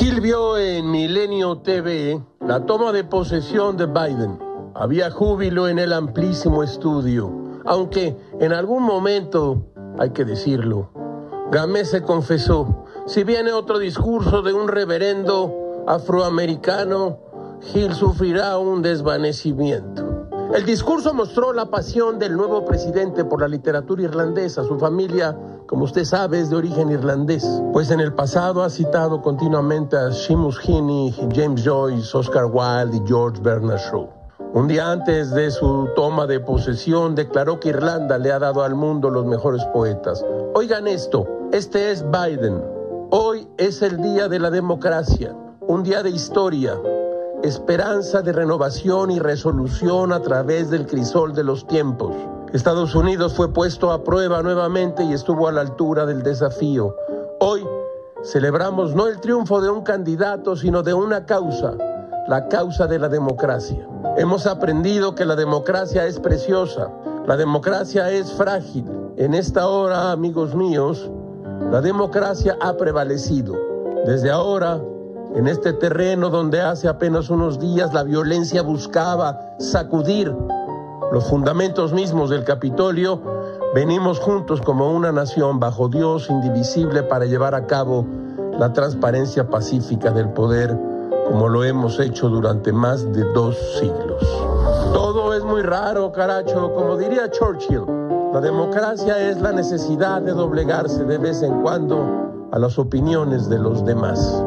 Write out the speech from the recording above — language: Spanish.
en Milenio TV la toma de posesión de Biden. Había júbilo en el amplísimo estudio, aunque en algún momento, hay que decirlo, Gamé se confesó, si viene otro discurso de un reverendo afroamericano, Gil sufrirá un desvanecimiento. El discurso mostró la pasión del nuevo presidente por la literatura irlandesa. Su familia, como usted sabe, es de origen irlandés, pues en el pasado ha citado continuamente a Seamus Heaney, James Joyce, Oscar Wilde y George Bernard Shaw. Un día antes de su toma de posesión, declaró que Irlanda le ha dado al mundo los mejores poetas. Oigan esto, este es Biden. Hoy es el día de la democracia, un día de historia, esperanza de renovación y resolución a través del crisol de los tiempos. Estados Unidos fue puesto a prueba nuevamente y estuvo a la altura del desafío. Hoy celebramos no el triunfo de un candidato, sino de una causa, la causa de la democracia. Hemos aprendido que la democracia es preciosa, la democracia es frágil. En esta hora, amigos míos, la democracia ha prevalecido. Desde ahora, en este terreno donde hace apenas unos días la violencia buscaba sacudir los fundamentos mismos del Capitolio, venimos juntos como una nación bajo Dios indivisible para llevar a cabo la transparencia pacífica del poder como lo hemos hecho durante más de dos siglos. Todo es muy raro, caracho, como diría Churchill. La democracia es la necesidad de doblegarse de vez en cuando a las opiniones de los demás.